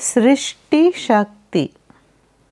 सृष्टि शक्ति।